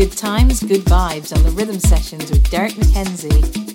Good times, good vibes on the rhythm sessions with Derrick McKenzie.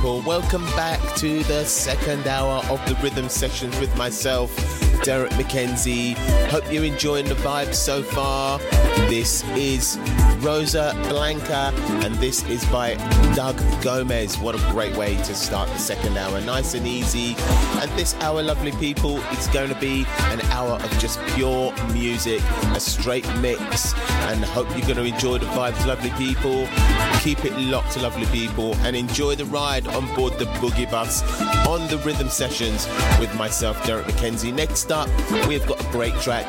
People. Welcome back to the second hour of the rhythm sessions with myself, Derrick McKenzie. Hope you're enjoying the vibes so far. This is Rosa Blanca, and this is by Doug Gomez. What a great way to start the second hour. Nice and easy. And this hour, lovely people, it's going to be an hour of just pure music, a straight mix, and hope you're going to enjoy the vibes, lovely people. Keep it locked, lovely people, and enjoy the ride on board the Boogie Bus on the rhythm sessions with myself, Derrick McKenzie. Next up, we've got a great track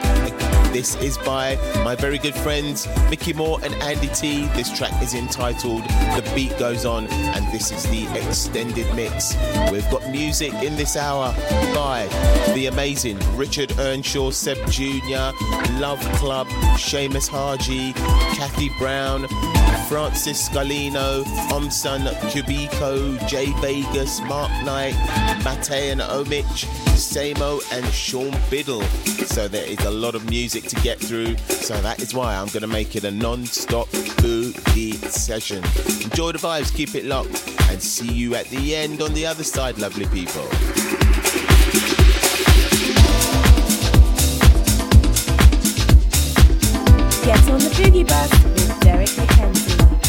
This is by my very good friends Micky More and Andy Tee. This track is entitled The Beat Goes On, and this is the extended mix. We've got music in this hour by the amazing Richard Earnshaw, Seb Jr., Love Club, Seamus Haji, Kathy Brown, Francis Scalino, Omson Cubico, Jay Vegas, Mark Knight, Matei and Omich, Samo and Sean Biddle. So there is a lot of music to get through. So that is why I'm going to make it a non-stop boogie session. Enjoy the vibes, keep it locked, and see you at the end on the other side, lovely people. Get on the boogie bus Derrick McKenzie.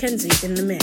McKenzie in the mix.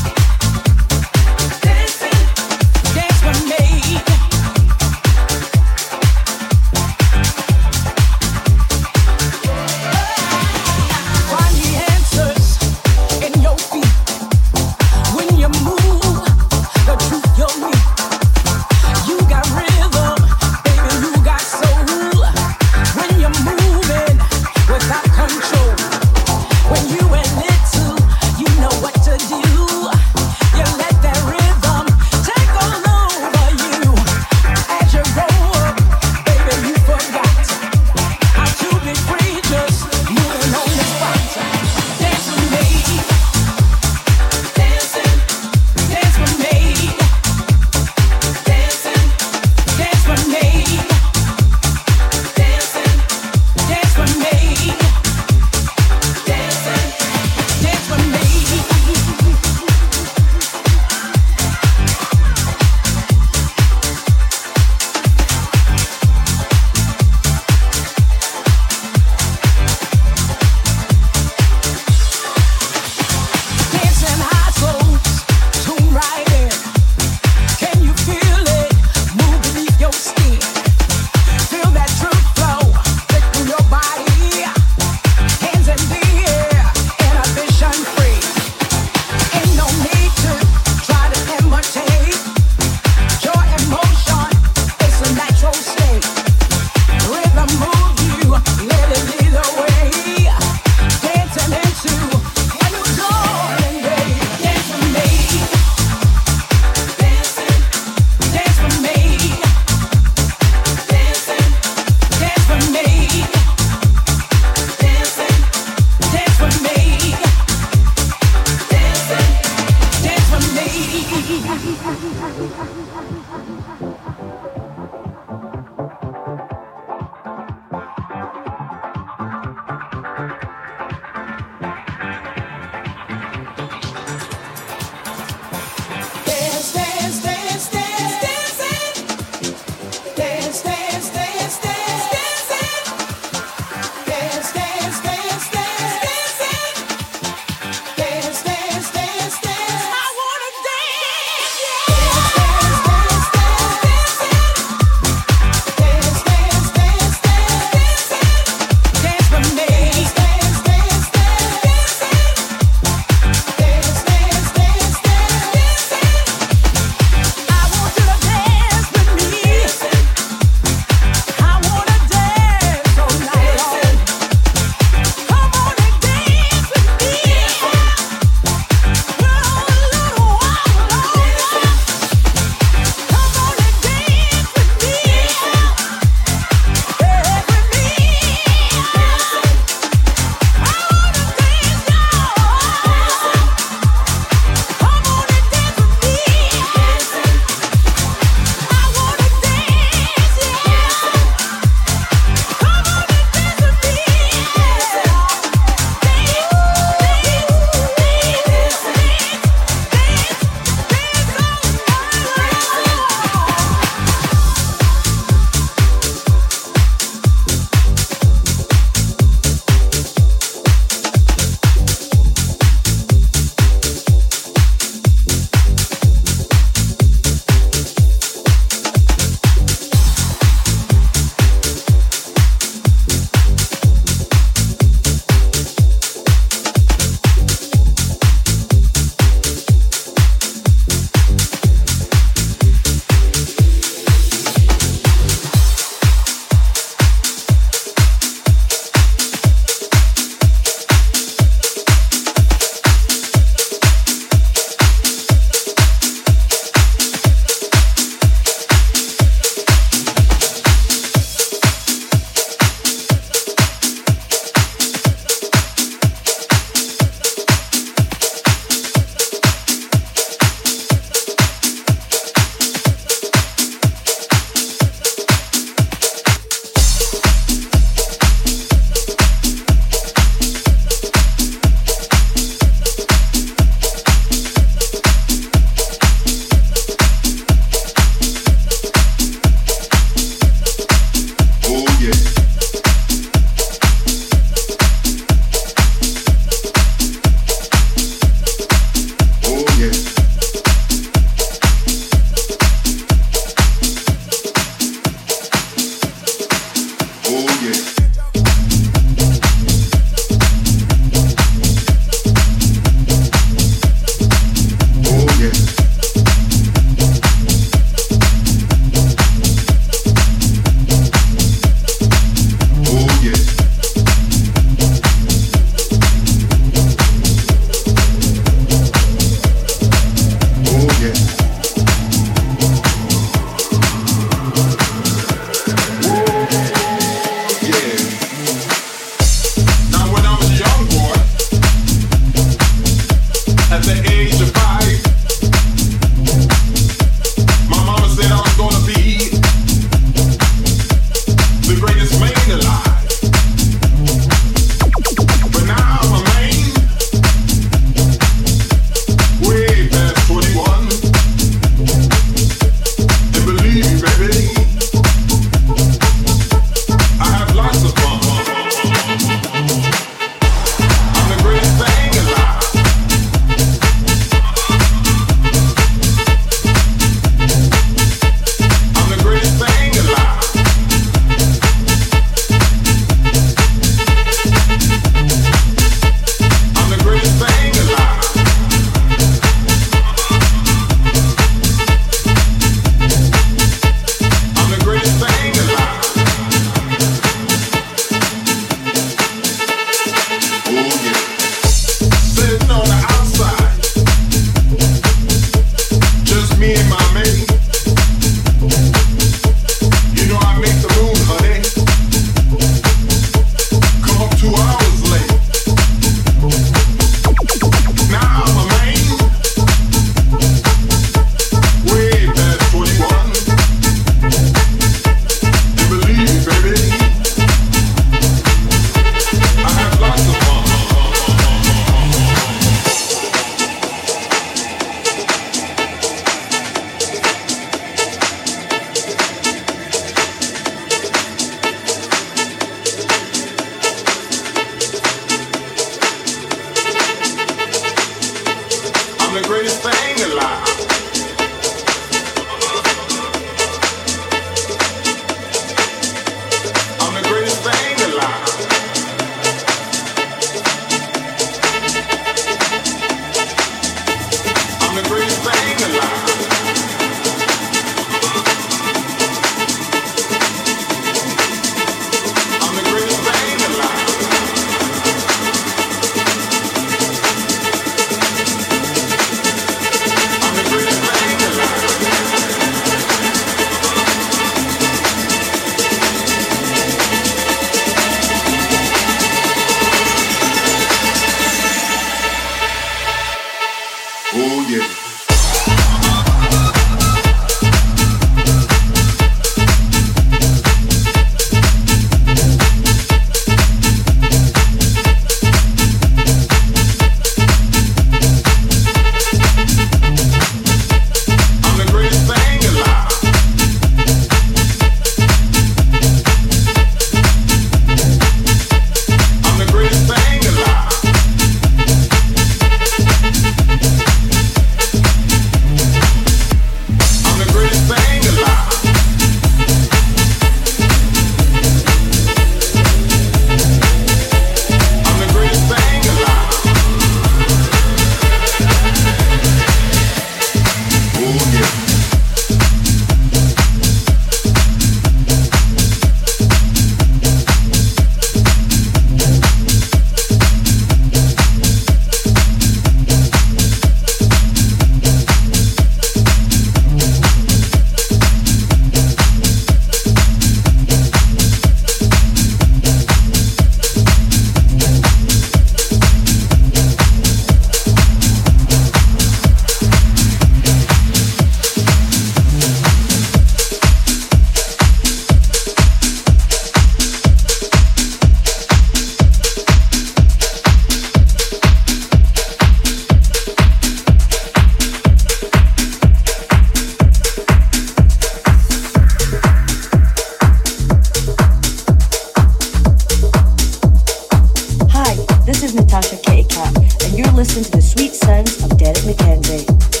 McKenzie.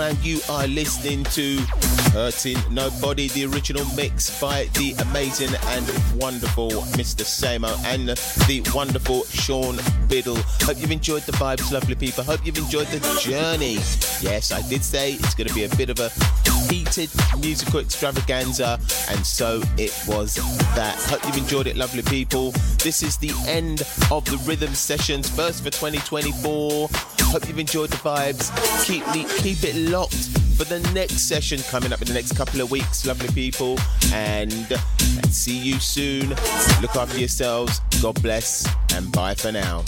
Background, you are listening to Hurting Nobody, the original mix by the amazing and wonderful Mr. Samo and the wonderful Sean Biddle. Hope you've enjoyed the vibes, lovely people. Hope you've enjoyed the journey. Yes, I did say it's going to be a bit of a heated musical extravaganza, and so it was that. Hope you've enjoyed it, lovely people. This is the end of the rhythm sessions, first for 2024. Hope you've enjoyed the vibes. Keep keep it locked for the next session coming up in the next couple of weeks, lovely people. And see you soon. Look after yourselves. God bless, and bye for now.